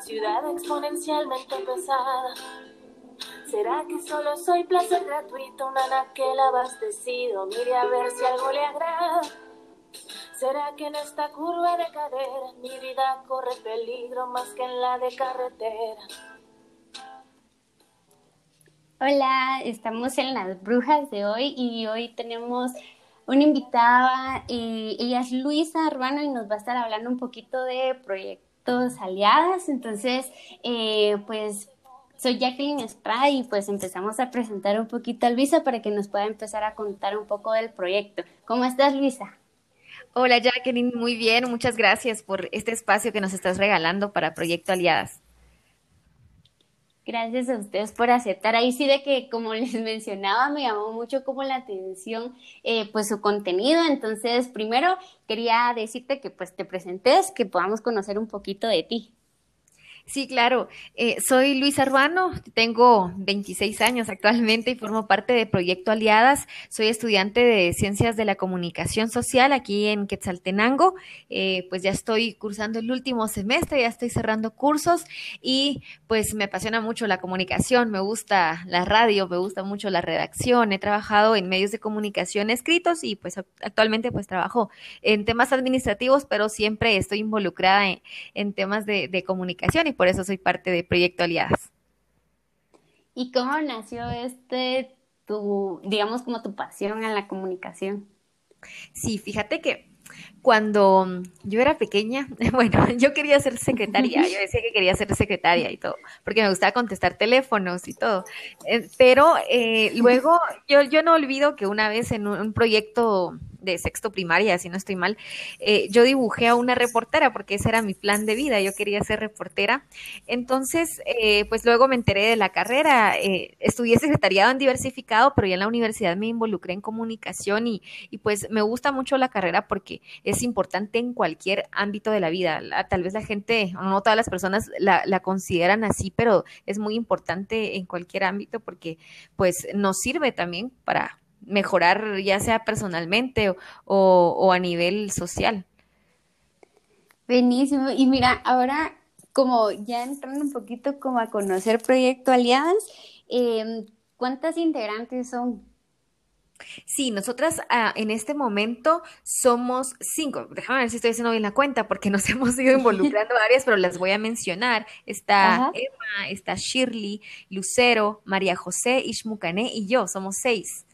ciudad exponencialmente pesada. ¿Será que solo soy placer gratuito, una anaquel abastecido? Mire a ver si algo le agrada. ¿Será que en esta curva de cadera mi vida corre peligro más que en la de carretera? Hola, estamos en las brujas de hoy y hoy tenemos una invitada, y ella es Luisa Arbano y nos va a estar hablando un poquito de proyectos aliadas. Entonces, eh, pues soy Jacqueline Estrada y pues empezamos a presentar un poquito a Luisa para que nos pueda empezar a contar un poco del proyecto. ¿Cómo estás, Luisa? Hola, Jacqueline, muy bien. Muchas gracias por este espacio que nos estás regalando para Proyecto Aliadas. Gracias a ustedes por aceptar. Ahí sí de que, como les mencionaba, me llamó mucho como la atención, eh, pues su contenido. Entonces, primero quería decirte que pues te presentes, que podamos conocer un poquito de ti. Sí, claro. Eh, soy Luisa Arbano, tengo 26 años actualmente y formo parte de Proyecto Aliadas. Soy estudiante de Ciencias de la Comunicación Social aquí en Quetzaltenango. Eh, pues ya estoy cursando el último semestre, ya estoy cerrando cursos y pues me apasiona mucho la comunicación, me gusta la radio, me gusta mucho la redacción. He trabajado en medios de comunicación escritos y pues actualmente pues trabajo en temas administrativos, pero siempre estoy involucrada en, temas de, comunicación y por eso soy parte de Proyecto Aliadas. ¿Y cómo nació este, tu, digamos, como tu pasión en la comunicación? Sí, fíjate que cuando yo era pequeña, bueno, yo quería ser secretaria, yo decía que quería ser secretaria y todo, porque me gustaba contestar teléfonos y todo. Eh, pero eh, luego yo, yo no olvido que una vez en un proyecto de sexto primaria, si no estoy mal, eh, yo dibujé a una reportera porque ese era mi plan de vida, yo quería ser reportera. Entonces, eh, pues luego me enteré de la carrera, eh, estudié secretariado en diversificado, pero ya en la universidad me involucré en comunicación y, y, pues me gusta mucho la carrera porque es importante en cualquier ámbito de la vida. tal vez la gente, no todas las personas la, la consideran así, pero es muy importante en cualquier ámbito porque pues nos sirve también para mejorar ya sea personalmente o, a nivel social. Buenísimo. Y mira, ahora como ya entrando un poquito como a conocer Proyecto Aliadas, em, ¿cuántas integrantes son? Sí, nosotras ah, en este momento somos cinco. Déjame ver si estoy haciendo bien la cuenta porque nos hemos ido involucrando varias, pero las voy a mencionar. Está Emma, está Shirley, Lucero, María José, Ishmucané y yo, somos seis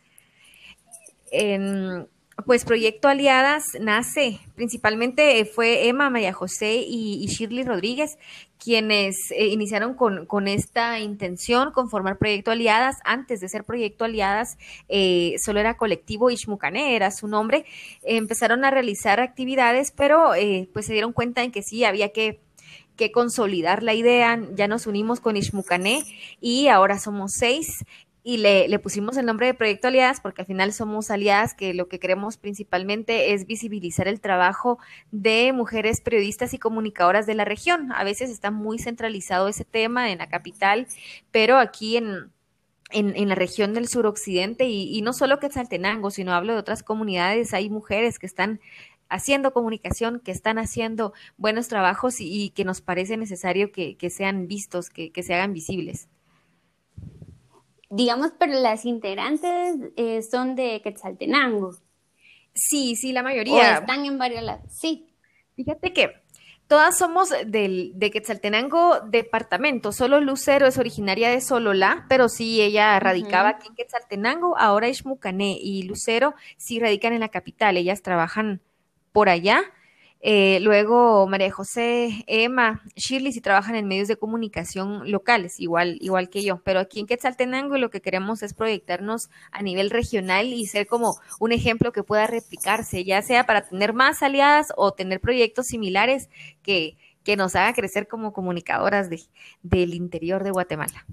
pues Proyecto Aliadas nace, principalmente fue Emma, María José y, Shirley Rodríguez quienes eh, iniciaron con, esta intención, con formar Proyecto Aliadas. Antes de ser Proyecto Aliadas, eh, solo era colectivo Ishmucané, era su nombre. empezaron a realizar actividades, pero eh, pues se dieron cuenta en que sí, había que que consolidar la idea, ya nos unimos con Ishmucané y ahora somos seis y le, le, pusimos el nombre de Proyecto Aliadas porque al final somos aliadas que lo que queremos principalmente es visibilizar el trabajo de mujeres periodistas y comunicadoras de la región. A veces está muy centralizado ese tema en la capital, pero aquí en, en, la región del suroccidente y, y no solo Quetzaltenango, sino hablo de otras comunidades, hay mujeres que están haciendo comunicación, que están haciendo buenos trabajos y, que nos parece necesario que, sean vistos, que, que se hagan visibles digamos, pero las integrantes eh, son de Quetzaltenango. Sí, sí, la mayoría. están en varios lados, sí. Fíjate que todas somos del, de Quetzaltenango departamento. Solo Lucero es originaria de Sololá, pero sí, ella radicaba aquí en Quetzaltenango. Ahora es Mucané y Lucero sí radican en la capital. Ellas trabajan por allá. Eh, luego María José, Emma, Shirley si trabajan en medios de comunicación locales, igual, igual que yo. Pero aquí en Quetzaltenango lo que queremos es proyectarnos a nivel regional y ser como un ejemplo que pueda replicarse, ya sea para tener más aliadas o tener proyectos similares que, que nos hagan crecer como comunicadoras de, del interior de Guatemala.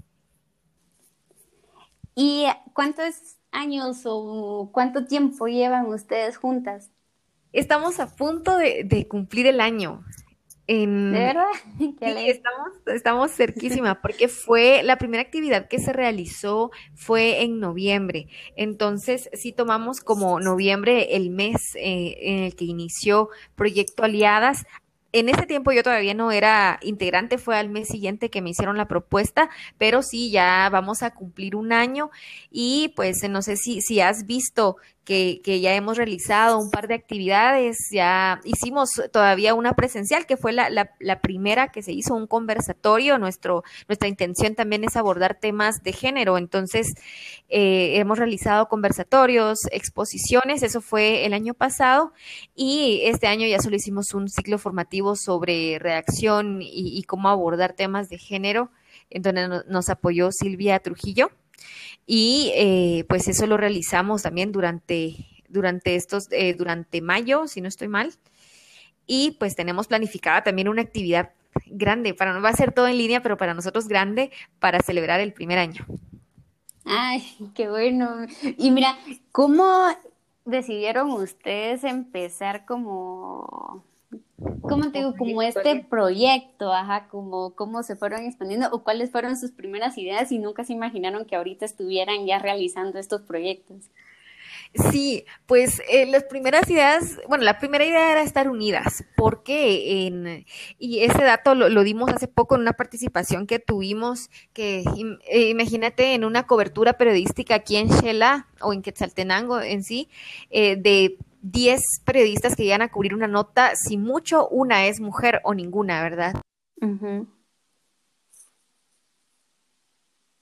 ¿Y cuántos años o cuánto tiempo llevan ustedes juntas? Estamos a punto de, cumplir el año. ¿De verdad? Sí, estamos, estamos cerquísima porque fue la primera actividad que se realizó fue en noviembre. Entonces, sí tomamos como noviembre el mes eh, en el que inició Proyecto Aliadas en ese tiempo yo todavía no era integrante, fue al mes siguiente que me hicieron la propuesta, pero sí, ya vamos a cumplir un año y pues no sé si, si has visto que, ya hemos realizado un par de actividades, ya hicimos todavía una presencial, que fue la, primera que se hizo, un conversatorio. Nuestra intención también es abordar temas de género, entonces eh, hemos realizado conversatorios, exposiciones, eso fue el año pasado, y este año ya solo hicimos un ciclo formativo sobre redacción y, cómo abordar temas de género, en donde nos apoyó Silvia Trujillo. Y eh, pues eso lo realizamos también durante, durante estos, eh, durante mayo, si no estoy mal. Y pues tenemos planificada también una actividad grande, para no va a ser todo en línea, pero para nosotros grande, para celebrar el primer año. Ay, qué bueno. Y mira, ¿cómo decidieron ustedes empezar como ¿cómo te digo? Como este proyecto, ajá, como cómo se fueron expandiendo o cuáles fueron sus primeras ideas y nunca se imaginaron que ahorita estuvieran ya realizando estos proyectos. Sí, pues eh, las primeras ideas, bueno, la primera idea era estar unidas, porque en, y ese dato lo, dimos hace poco en una participación que tuvimos, que eh, imagínate en una cobertura periodística aquí en Shela o en Quetzaltenango en sí, eh, de 10 periodistas que llegan a cubrir una nota, si mucho, una es mujer o ninguna, ¿verdad?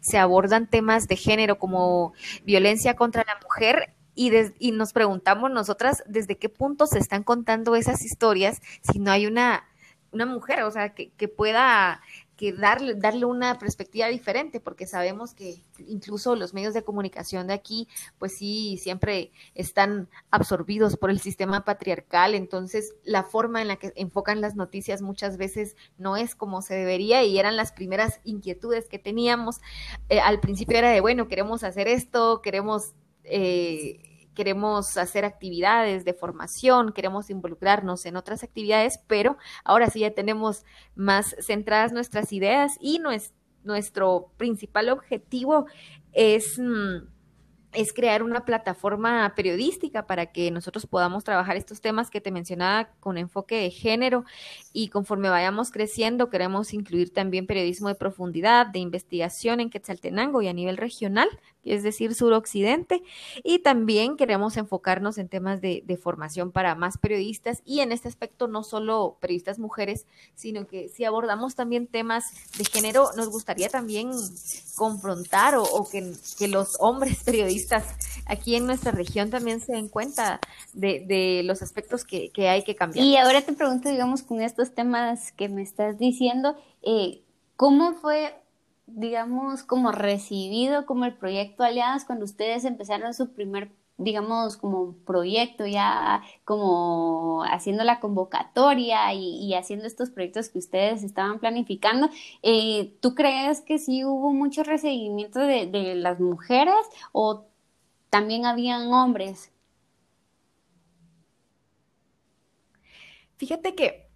Se abordan temas de género como violencia contra la mujer y, y, nos preguntamos nosotras desde qué punto se están contando esas historias si no hay una, una mujer, o sea, que, que pueda que darle, darle una perspectiva diferente, porque sabemos que incluso los medios de comunicación de aquí, pues sí, siempre están absorbidos por el sistema patriarcal, entonces la forma en la que enfocan las noticias muchas veces no es como se debería y eran las primeras inquietudes que teníamos. Eh, al principio era de, bueno, queremos hacer esto, queremos... Eh, queremos hacer actividades de formación, queremos involucrarnos en otras actividades, pero ahora sí ya tenemos más centradas nuestras ideas y nuestro principal objetivo es... Mm, es crear una plataforma periodística para que nosotros podamos trabajar estos temas que te mencionaba con enfoque de género. Y conforme vayamos creciendo queremos incluir también periodismo de profundidad, de investigación en Quetzaltenango y a nivel regional, es decir, suroccidente, y también queremos enfocarnos en temas de, formación para más periodistas y en este aspecto no solo periodistas mujeres, sino que si abordamos también temas de género, nos gustaría también confrontar o, que, los hombres periodistas aquí en nuestra región también se den cuenta de, los aspectos que, hay que cambiar. Y ahora te pregunto, digamos, con estos temas que me estás diciendo, eh, ¿cómo fue, digamos, como recibido como el proyecto Aliadas cuando ustedes empezaron su primer digamos, como proyecto, ya como haciendo la convocatoria y, haciendo estos proyectos que ustedes estaban planificando, eh, ¿tú crees que sí hubo mucho recibimiento de, de las mujeres o también habían hombres. Fíjate que,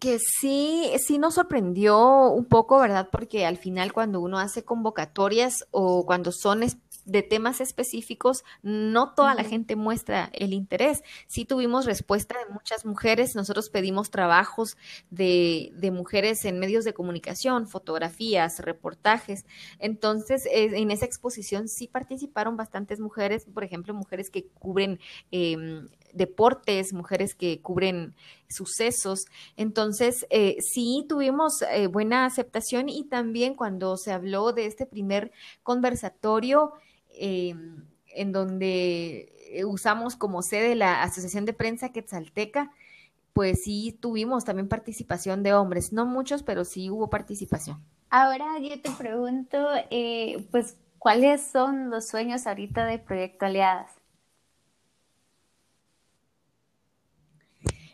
que sí, sí nos sorprendió un poco, ¿verdad? Porque al final cuando uno hace convocatorias o cuando son de temas específicos, no toda la gente muestra el interés. Sí tuvimos respuesta de muchas mujeres, nosotros pedimos trabajos de, de mujeres en medios de comunicación, fotografías, reportajes. Entonces, eh, en esa exposición sí participaron bastantes mujeres, por ejemplo, mujeres que cubren... Em, deportes, mujeres que cubren sucesos. Entonces, eh, sí tuvimos eh, buena aceptación y también cuando se habló de este primer conversatorio, eh, en donde eh, usamos como sede la Asociación de Prensa Quetzalteca, pues sí tuvimos también participación de hombres, no muchos, pero sí hubo participación. Ahora yo te pregunto, eh, pues, ¿cuáles son los sueños ahorita de Proyecto Aliadas?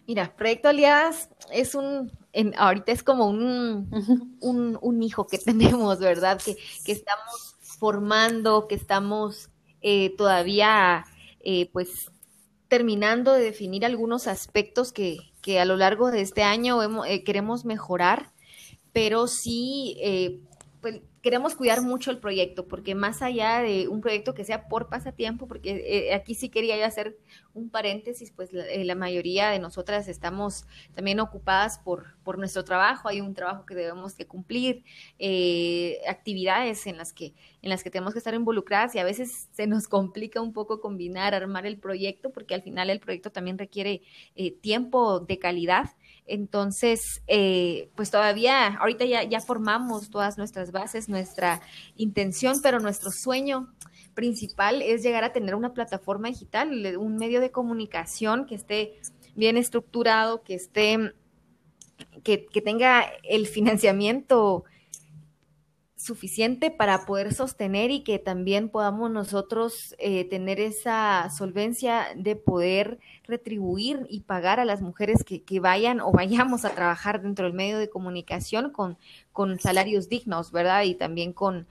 Mira, Proyecto Aliadas es un, ahorita es como un, un, hijo que tenemos, ¿verdad? Que, que estamos formando, que estamos eh, todavía eh, pues terminando de definir algunos aspectos que, que, a lo largo de este año eh, queremos mejorar, pero sí pues, queremos cuidar mucho el proyecto, porque más allá de un proyecto que sea por pasatiempo, porque eh, aquí sí quería hacer un paréntesis, pues eh, la, mayoría de nosotras estamos también ocupadas por, por nuestro trabajo, hay un trabajo que debemos que cumplir, eh, actividades en las, que, en las que tenemos que estar involucradas y a veces se nos complica un poco combinar, armar el proyecto, porque al final el proyecto también requiere tiempo de calidad. Entonces, eh, pues todavía, ahorita ya, ya formamos todas nuestras bases, nuestra intención, pero nuestro sueño principal es llegar a tener una plataforma digital, un medio de comunicación que esté bien estructurado, que esté, que, que tenga el financiamiento suficiente para poder sostener y que también podamos nosotros eh, tener esa solvencia de poder retribuir y pagar a las mujeres que, que, vayan o vayamos a trabajar dentro del medio de comunicación con, con salarios dignos, ¿verdad? Y también con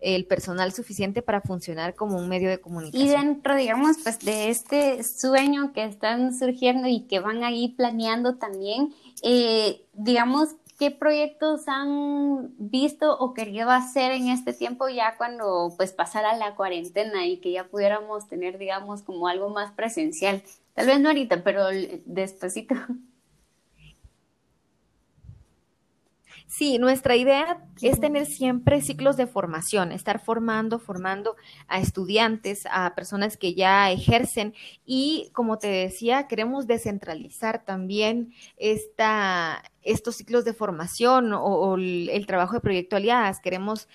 el personal suficiente para funcionar como un medio de comunicación. Y dentro, digamos, pues de este sueño que están surgiendo y que van ahí planeando también, eh, digamos, ¿qué proyectos han visto o querido hacer en este tiempo ya cuando pues pasara la cuarentena y que ya pudiéramos tener, digamos, como algo más presencial? Tal vez no ahorita, pero despacito. Sí, nuestra idea es tener siempre ciclos de formación, estar formando, formando a estudiantes, a personas que ya ejercen y, como te decía, queremos descentralizar también esta, estos ciclos de formación o, el, trabajo de proyecto aliadas. Queremos,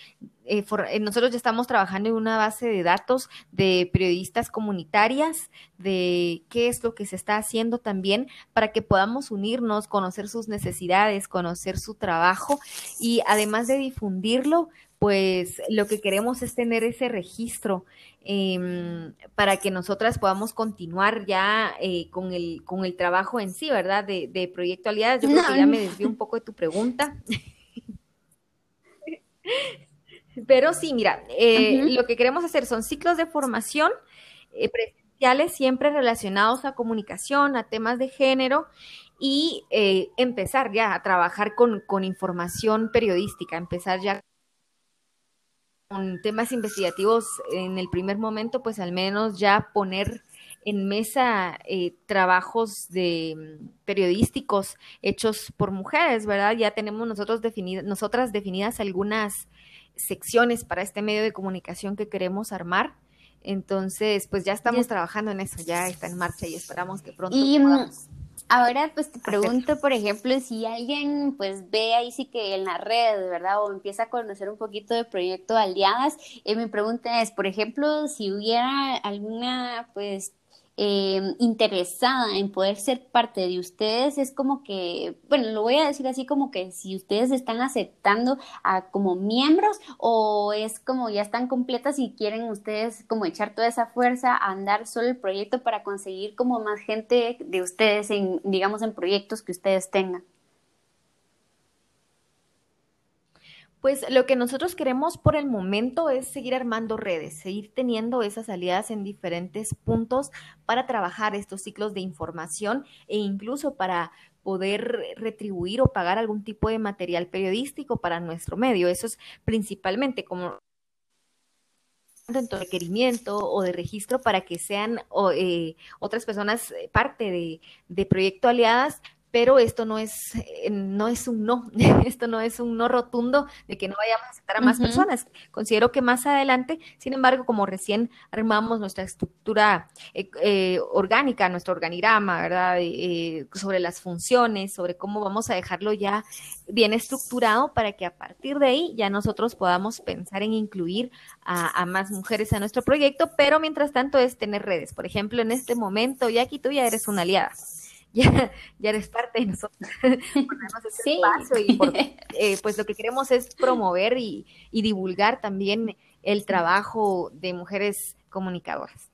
eh, eh, nosotros ya estamos trabajando en una base de datos de periodistas comunitarias, de qué es lo que se está haciendo también para que podamos unirnos, conocer sus necesidades, conocer su trabajo y además de difundirlo, pues lo que queremos es tener ese registro eh, para que nosotras podamos continuar ya eh, con, el, con el trabajo en sí, ¿verdad? De, de Proyecto Aliadas. Yo creo que ya me desvío un poco de tu pregunta. Pero sí, mira, eh, lo que queremos hacer son ciclos de formación eh, presenciales siempre relacionados a comunicación, a temas de género y eh, empezar ya a trabajar con, con información periodística, empezar ya con temas investigativos en el primer momento, pues al menos ya poner en mesa eh, trabajos de mm, periodísticos hechos por mujeres, ¿verdad? Ya tenemos nosotros definidas, nosotras definidas algunas secciones para este medio de comunicación que queremos armar. Entonces, pues ya estamos trabajando en eso, ya está en marcha y esperamos que pronto y, mm, podamos. Ahora pues te pregunto, por ejemplo, si alguien pues ve ahí sí que en la red, ¿verdad? O empieza a conocer un poquito del proyecto Aliadas, eh, mi pregunta es, por ejemplo, si hubiera alguna pues eh, interesada en poder ser parte de ustedes, es como que, bueno, lo voy a decir así como que si ustedes están aceptando a como miembros o es como ya están completas y quieren ustedes como echar toda esa fuerza a andar solo el proyecto para conseguir como más gente de ustedes en, digamos, en proyectos que ustedes tengan. Pues lo que nosotros queremos por el momento es seguir armando redes, seguir teniendo esas aliadas en diferentes puntos para trabajar estos ciclos de información e incluso para poder retribuir o pagar algún tipo de material periodístico para nuestro medio. Eso es principalmente como tanto requerimiento o de registro para que sean eh, otras personas parte de, de Proyecto Aliadas, pero esto no es, eh, no es un no, esto no es un no rotundo de que no vayamos a aceptar a más personas. Considero que más adelante, sin embargo, como recién armamos nuestra estructura eh, eh, orgánica, nuestro organigrama, ¿verdad? sobre las funciones, sobre cómo vamos a dejarlo ya bien estructurado para que a partir de ahí ya nosotros podamos pensar en incluir a, a más mujeres a nuestro proyecto, pero mientras tanto es tener redes. Por ejemplo, en este momento, Jackie, tú ya eres una aliada ya, ya eres parte de nosotros. sí. y eh, pues lo que queremos es promover y, y divulgar también el trabajo de mujeres comunicadoras.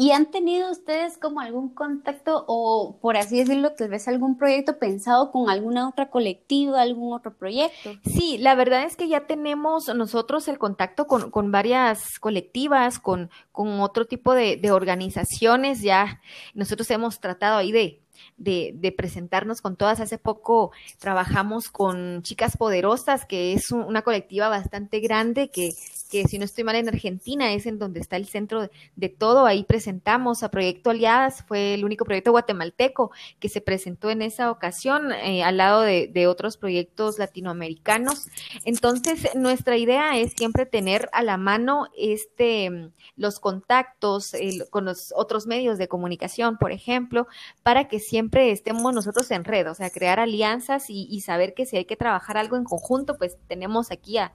¿Y han tenido ustedes como algún contacto o, por así decirlo, tal vez algún proyecto pensado con alguna otra colectiva, algún otro proyecto? Sí, la verdad es que ya tenemos nosotros el contacto con, con varias colectivas, con, con otro tipo de, de organizaciones. Ya nosotros hemos tratado ahí de, de, presentarnos con todas. Hace poco trabajamos con Chicas Poderosas, que es una colectiva bastante grande que, que si no estoy mal en Argentina es en donde está el centro de, todo. Ahí presentamos a Proyecto Aliadas, fue el único proyecto guatemalteco que se presentó en esa ocasión eh, al lado de, otros proyectos latinoamericanos. Entonces, nuestra idea es siempre tener a la mano este los contactos con los otros medios de comunicación, por ejemplo, para que siempre estemos nosotros en red, o sea, crear alianzas y, y saber que si hay que trabajar algo en conjunto, pues tenemos aquí a,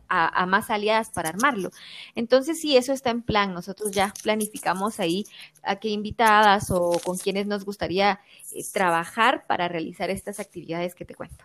más aliadas para armarlo. Entonces, sí, eso está en plan. Nosotros ya planificamos ahí a qué invitadas o con quienes nos gustaría eh, trabajar para realizar estas actividades que te cuento.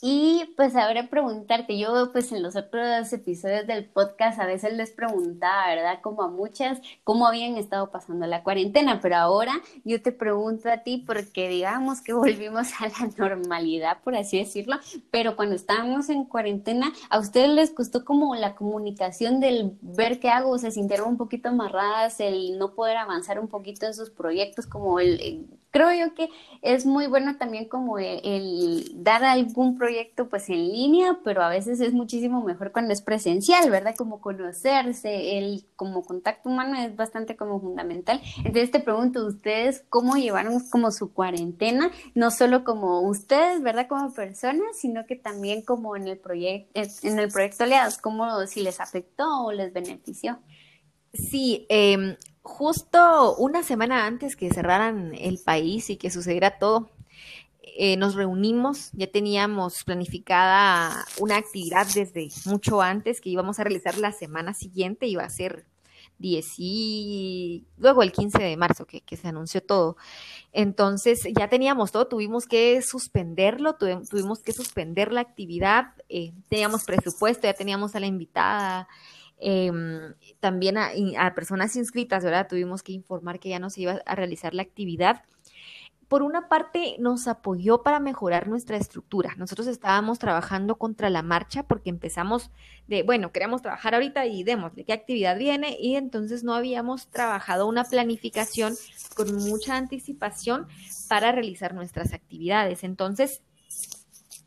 Y pues ahora preguntarte, yo pues en los otros episodios del podcast a veces les preguntaba, ¿verdad? Como a muchas, cómo habían estado pasando la cuarentena, pero ahora yo te pregunto a ti porque digamos que volvimos a la normalidad, por así decirlo, pero cuando estábamos en cuarentena, ¿a ustedes les costó como la comunicación del ver qué hago? ¿Se sintieron un poquito amarradas, el no poder avanzar un poquito en sus proyectos, como el, el creo yo que es muy bueno también como el, dar algún proyecto pues en línea, pero a veces es muchísimo mejor cuando es presencial, ¿verdad? Como conocerse, el como contacto humano es bastante como fundamental. Entonces te pregunto, ¿ustedes cómo llevaron como su cuarentena? No solo como ustedes, ¿verdad? Como personas, sino que también como en el proyecto, en el proyecto Aliados, ¿cómo si les afectó o les benefició? Sí, eh, justo una semana antes que cerraran el país y que sucediera todo, eh, nos reunimos, ya teníamos planificada una actividad desde mucho antes que íbamos a realizar la semana siguiente, iba a ser 10 y luego el 15 de marzo que, se anunció todo. Entonces ya teníamos todo, tuvimos que suspenderlo, tuvimos que suspender la actividad, eh, teníamos presupuesto, ya teníamos a la invitada, eh, también a, a, personas inscritas, ¿verdad? Tuvimos que informar que ya no se iba a realizar la actividad. Por una parte, nos apoyó para mejorar nuestra estructura. Nosotros estábamos trabajando contra la marcha porque empezamos de, bueno, queremos trabajar ahorita y démosle qué actividad viene y entonces no habíamos trabajado una planificación con mucha anticipación para realizar nuestras actividades. Entonces,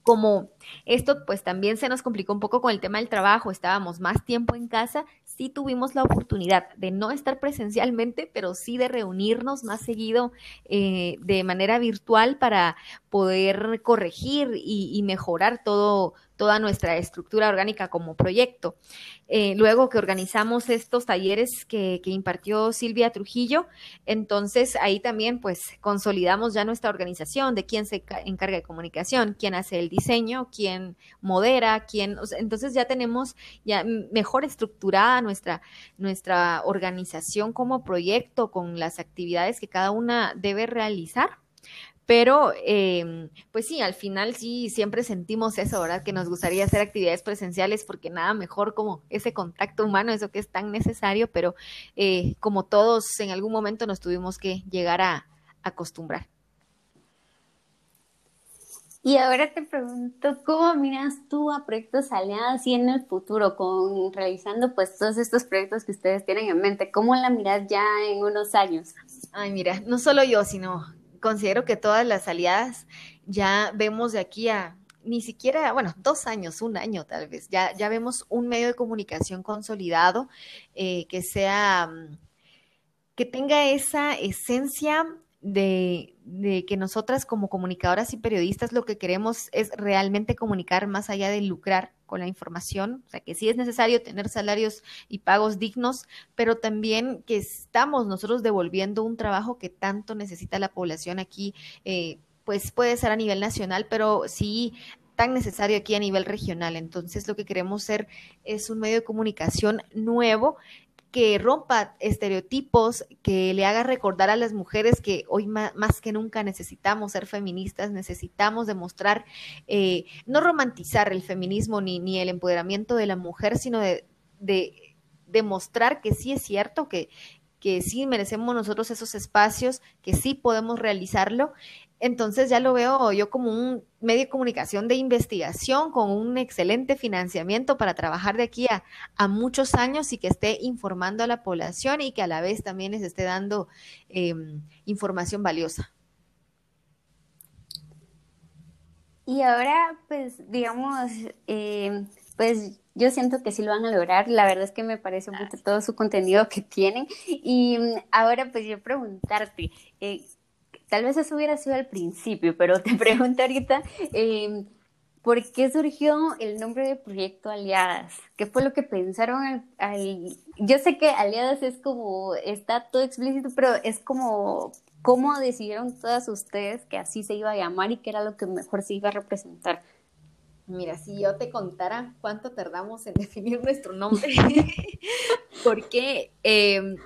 como esto pues también se nos complicó un poco con el tema del trabajo, estábamos más tiempo en casa, sí tuvimos la oportunidad de no estar presencialmente, pero sí de reunirnos más seguido eh, de manera virtual para poder corregir y, y mejorar todo, toda nuestra estructura orgánica como proyecto. Eh, luego que organizamos estos talleres que, que, impartió Silvia Trujillo, entonces ahí también pues consolidamos ya nuestra organización de quién se encarga de comunicación, quién hace el diseño, quién modera, quién, entonces ya tenemos ya mejor estructurada nuestra, nuestra organización como proyecto con las actividades que cada una debe realizar pero, eh, pues sí, al final sí, siempre sentimos eso, ¿verdad? Que nos gustaría hacer actividades presenciales porque nada mejor como ese contacto humano, eso que es tan necesario, pero eh, como todos en algún momento nos tuvimos que llegar a, acostumbrar. Y ahora te pregunto, ¿cómo miras tú a proyectos aliados y en el futuro, con realizando pues todos estos proyectos que ustedes tienen en mente? ¿Cómo la miras ya en unos años? Ay, mira, no solo yo, sino considero que todas las aliadas ya vemos de aquí a ni siquiera, bueno, dos años, un año tal vez, ya, ya vemos un medio de comunicación consolidado eh, que sea, que tenga esa esencia de, de, que nosotras como comunicadoras y periodistas lo que queremos es realmente comunicar más allá de lucrar con la información, o sea que sí es necesario tener salarios y pagos dignos, pero también que estamos nosotros devolviendo un trabajo que tanto necesita la población aquí, eh, pues puede ser a nivel nacional, pero sí tan necesario aquí a nivel regional. Entonces lo que queremos ser es un medio de comunicación nuevo que rompa estereotipos, que le haga recordar a las mujeres que hoy más, que nunca necesitamos ser feministas, necesitamos demostrar, eh, no romantizar el feminismo ni, ni, el empoderamiento de la mujer, sino de, de demostrar que sí es cierto, que, que sí merecemos nosotros esos espacios, que sí podemos realizarlo. Entonces ya lo veo yo como un medio de comunicación de investigación con un excelente financiamiento para trabajar de aquí a, muchos años y que esté informando a la población y que a la vez también les esté dando em, información valiosa. Y ahora, pues, digamos, em, pues yo siento que sí lo van a lograr. La verdad es que me parece mucho todo su contenido que tienen. Y mm, ahora, pues, yo preguntarte, eh, tal vez eso hubiera sido al principio, pero te pregunto ahorita, em, ¿por qué surgió el nombre de Proyecto Aliadas? ¿Qué fue lo que pensaron al, Yo sé que Aliadas es como, está todo explícito, pero es como, ¿cómo decidieron todas ustedes que así se iba a llamar y que era lo que mejor se iba a representar? Mira, si yo te contara cuánto tardamos en definir nuestro nombre, porque, em,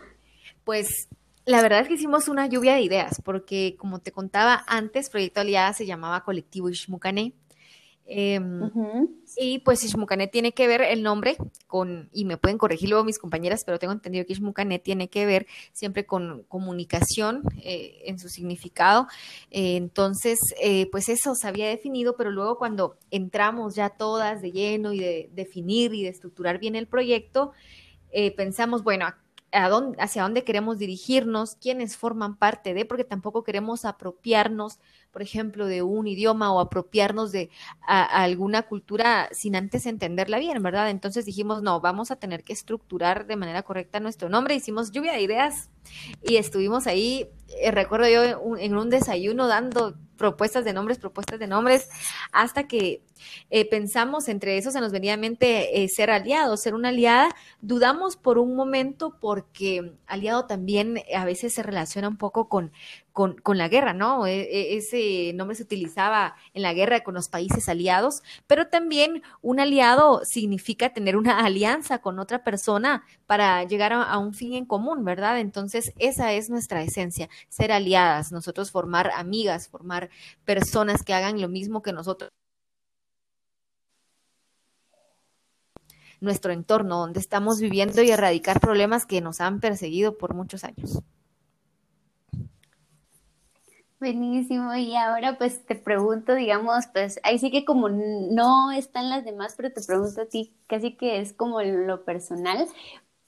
pues la verdad es que hicimos una lluvia de ideas, porque como te contaba antes, Proyecto Aliada se llamaba Colectivo Ishmucané. Em, y pues Ishmucané tiene que ver el nombre con, y me pueden corregir luego mis compañeras, pero tengo entendido que Ishmucané tiene que ver siempre con comunicación eh, en su significado. Eh, entonces, eh, pues eso se había definido, pero luego cuando entramos ya todas de lleno y de definir y de estructurar bien el proyecto, pensamos, bueno, hacia dónde queremos dirigirnos, quiénes forman parte de, porque tampoco queremos apropiarnos, por ejemplo, de un idioma o apropiarnos de alguna cultura sin antes entenderla bien, ¿verdad? Entonces dijimos, no, vamos a tener que estructurar de manera correcta nuestro nombre. Hicimos lluvia de ideas y estuvimos ahí, eh, recuerdo yo, en un desayuno dando propuestas de nombres, propuestas de nombres, hasta que eh, pensamos entre eso, se nos venía a mente eh, ser aliados, ser una aliada. Dudamos por un momento porque aliado también a veces se relaciona un poco con, con, la guerra, ¿no? E, e, ese nombre se utilizaba en la guerra con los países aliados, pero también un aliado significa tener una alianza con otra persona para llegar a, un fin en común, ¿verdad? Entonces, esa es nuestra esencia, ser aliadas, nosotros formar amigas, formar personas que hagan lo mismo que nosotros. Nuestro entorno, donde estamos viviendo y erradicar problemas que nos han perseguido por muchos años. Buenísimo, y ahora pues te pregunto, digamos, pues ahí sí que como no están las demás, pero te pregunto a ti, casi que es como lo personal,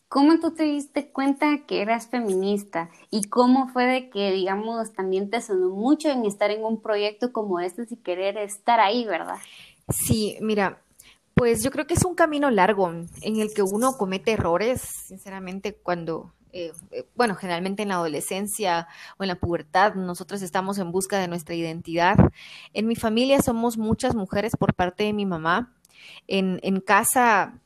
¿cómo tú te diste cuenta que eras feminista? ¿Y cómo fue de que, digamos, también te sonó mucho en estar en un proyecto como este y querer estar ahí, verdad? Sí, mira, pues yo creo que es un camino largo en el que uno comete errores, sinceramente, cuando eh, eh, bueno, generalmente en la adolescencia o en la pubertad, nosotros estamos en busca de nuestra identidad. En mi familia somos muchas mujeres por parte de mi mamá. En, en casa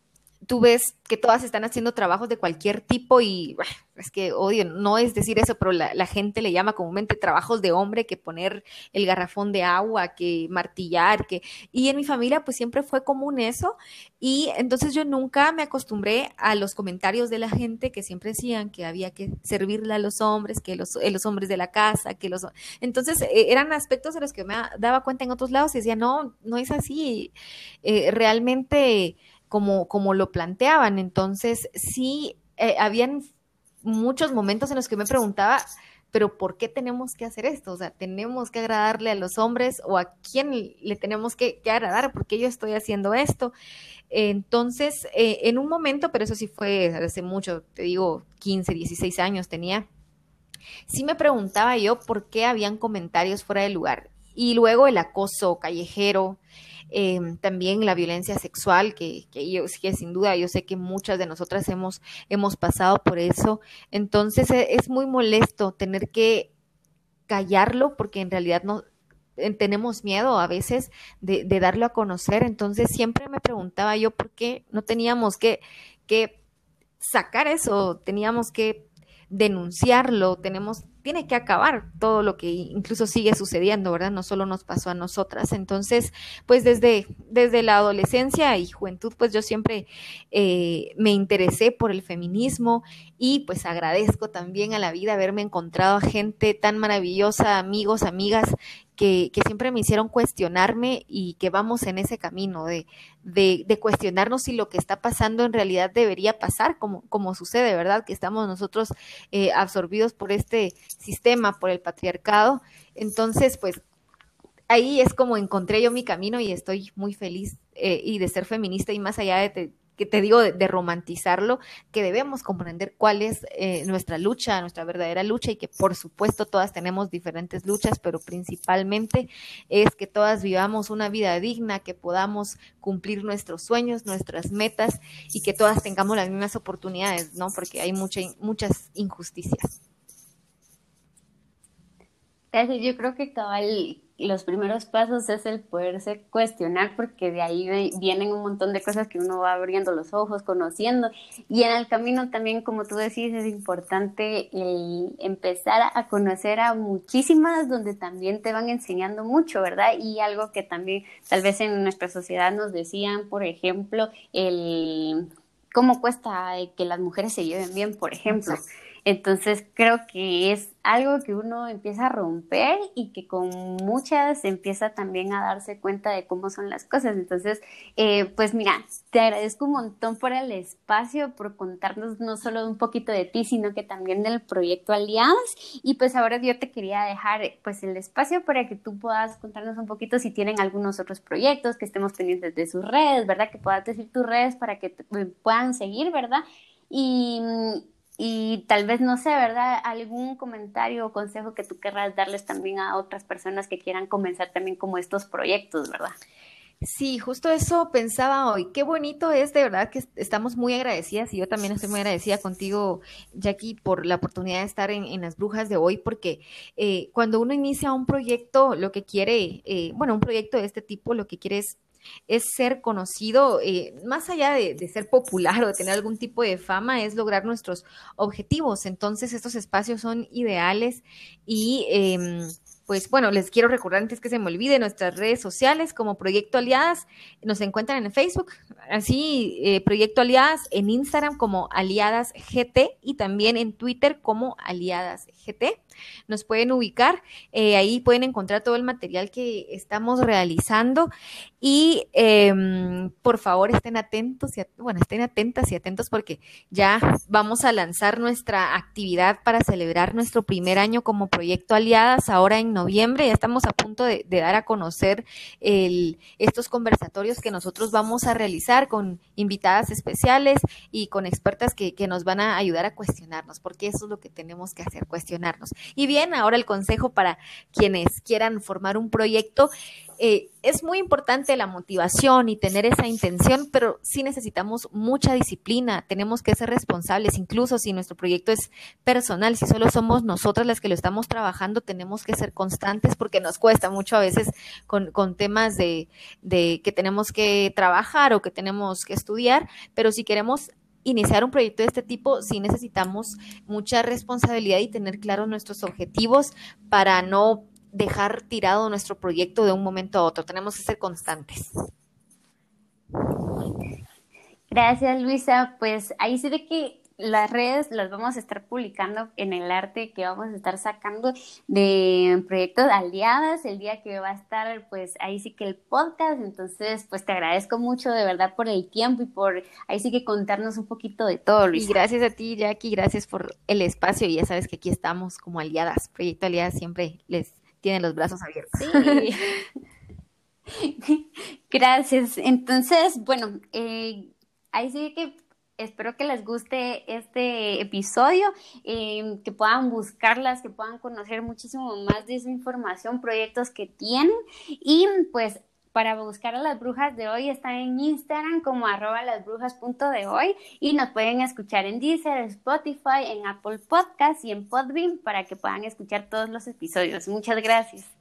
tú ves que todas están haciendo trabajos de cualquier tipo y es que odio, no es decir eso, pero la, gente le llama comúnmente trabajos de hombre, que poner el garrafón de agua, que martillar, que... Y en mi familia pues siempre fue común eso y entonces yo nunca me acostumbré a los comentarios de la gente que siempre decían que había que servirle a los hombres, que los, eh, los hombres de la casa, que los... Entonces eh, eran aspectos de los que me daba cuenta en otros lados y decía, no, no es así, eh, realmente como, como lo planteaban. Entonces, sí, eh, habían muchos momentos en los que me preguntaba, pero ¿por qué tenemos que hacer esto? O sea, ¿tenemos que agradarle a los hombres o a quién le tenemos que, agradar? ¿Por qué yo estoy haciendo esto? Entonces, eh, en un momento, pero eso sí fue hace mucho, te digo, 15, 16 años tenía, sí me preguntaba yo por qué habían comentarios fuera de lugar. Y luego el acoso callejero, Em, también la violencia sexual, que, que, yo, que sin duda yo sé que muchas de nosotras hemos, hemos pasado por eso. Entonces e, es muy molesto tener que callarlo porque en realidad no tenemos miedo a veces de, de, darlo a conocer. Entonces siempre me preguntaba yo por qué no teníamos que, que sacar eso, teníamos que denunciarlo, tenemos tiene que acabar todo lo que incluso sigue sucediendo, ¿verdad? No solo nos pasó a nosotras. Entonces, pues desde, desde la adolescencia y juventud, pues yo siempre eh, me interesé por el feminismo y pues agradezco también a la vida haberme encontrado a gente tan maravillosa, amigos, amigas que, siempre me hicieron cuestionarme y que vamos en ese camino de, de, cuestionarnos si lo que está pasando en realidad debería pasar, como, como sucede, ¿verdad? Que estamos nosotros eh, absorbidos por este sistema, por el patriarcado. Entonces, pues ahí es como encontré yo mi camino y estoy muy feliz eh, y de ser feminista y más allá de, que te digo de, romantizarlo, que debemos comprender cuál es eh, nuestra lucha, nuestra verdadera lucha y que por supuesto todas tenemos diferentes luchas, pero principalmente es que todas vivamos una vida digna, que podamos cumplir nuestros sueños, nuestras metas y que todas tengamos las mismas oportunidades, ¿no? Porque hay mucha, muchas injusticias. Yo creo que cabal los primeros pasos es el poderse cuestionar porque de ahí vienen un montón de cosas que uno va abriendo los ojos, conociendo y en el camino también, como tú decís, es importante el empezar a conocer a muchísimas donde también te van enseñando mucho, ¿verdad? Y algo que también tal vez en nuestra sociedad nos decían, por ejemplo, el cómo cuesta que las mujeres se lleven bien, por ejemplo. Entonces creo que es algo que uno empieza a romper y que con muchas empieza también a darse cuenta de cómo son las cosas. Entonces, eh, pues mira, te agradezco un montón por el espacio, por contarnos no solo un poquito de ti, sino que también del proyecto Aliadas. Y pues ahora yo te quería dejar pues el espacio para que tú puedas contarnos un poquito si tienen algunos otros proyectos, que estemos pendientes de sus redes, ¿verdad? Que puedas decir tus redes para que puedan seguir, ¿verdad? Y, y tal vez, no sé, ¿verdad? Algún comentario o consejo que tú querrás darles también a otras personas que quieran comenzar también como estos proyectos, ¿verdad? Sí, justo eso pensaba hoy. Qué bonito es, de verdad, que estamos muy agradecidas y yo también estoy muy agradecida contigo, Jackie, por la oportunidad de estar en, las brujas de hoy, porque eh, cuando uno inicia un proyecto, lo que quiere, eh, bueno, un proyecto de este tipo, lo que quiere es es ser conocido, eh, más allá de, ser popular o de tener algún tipo de fama, es lograr nuestros objetivos. Entonces, estos espacios son ideales y... Em, pues bueno, les quiero recordar antes que se me olvide nuestras redes sociales como Proyecto Aliadas, nos encuentran en Facebook, así eh, Proyecto Aliadas, en Instagram como Aliadas GT y también en Twitter como Aliadas GT nos pueden ubicar. Eh, ahí pueden encontrar todo el material que estamos realizando y em, por favor estén atentos, y, bueno, estén atentas y atentos porque ya vamos a lanzar nuestra actividad para celebrar nuestro primer año como proyecto Aliadas ahora en noviembre. Ya estamos a punto de, dar a conocer estos conversatorios que nosotros vamos a realizar con invitadas especiales y con expertas que, que nos van a ayudar a cuestionarnos, porque eso es lo que tenemos que hacer, cuestionarnos. Y bien, ahora el consejo para quienes quieran formar un proyecto. Eh, es muy importante la motivación y tener esa intención, pero sí necesitamos mucha disciplina, tenemos que ser responsables, incluso si nuestro proyecto es personal, si solo somos nosotras las que lo estamos trabajando, tenemos que ser constantes porque nos cuesta mucho a veces con, temas de, de que tenemos que trabajar o que tenemos que estudiar, pero si queremos iniciar un proyecto de este tipo, sí necesitamos mucha responsabilidad y tener claros nuestros objetivos para no dejar tirado nuestro proyecto de un momento a otro. Tenemos que ser constantes. Gracias, Luisa. Pues ahí sí de que las redes las vamos a estar publicando en el arte que vamos a estar sacando de proyectos aliadas el día que va a estar pues ahí sí que el podcast. Entonces pues te agradezco mucho de verdad por el tiempo y por ahí sí que contarnos un poquito de todo Luis. Y gracias a ti Jackie gracias por el espacio. Y ya sabes que aquí estamos como aliadas. Proyecto aliadas siempre les tiene los brazos abiertos. Sí. gracias. Entonces bueno eh, ahí sí que espero que les guste este episodio, em, que puedan buscarlas, que puedan conocer muchísimo más de esa información, proyectos que tienen y pues para buscar a las brujas de hoy está en Instagram como arroba de hoy y nos pueden escuchar en Deezer, Spotify, en Apple Podcasts y en Podbean para que puedan escuchar todos los episodios. Muchas gracias.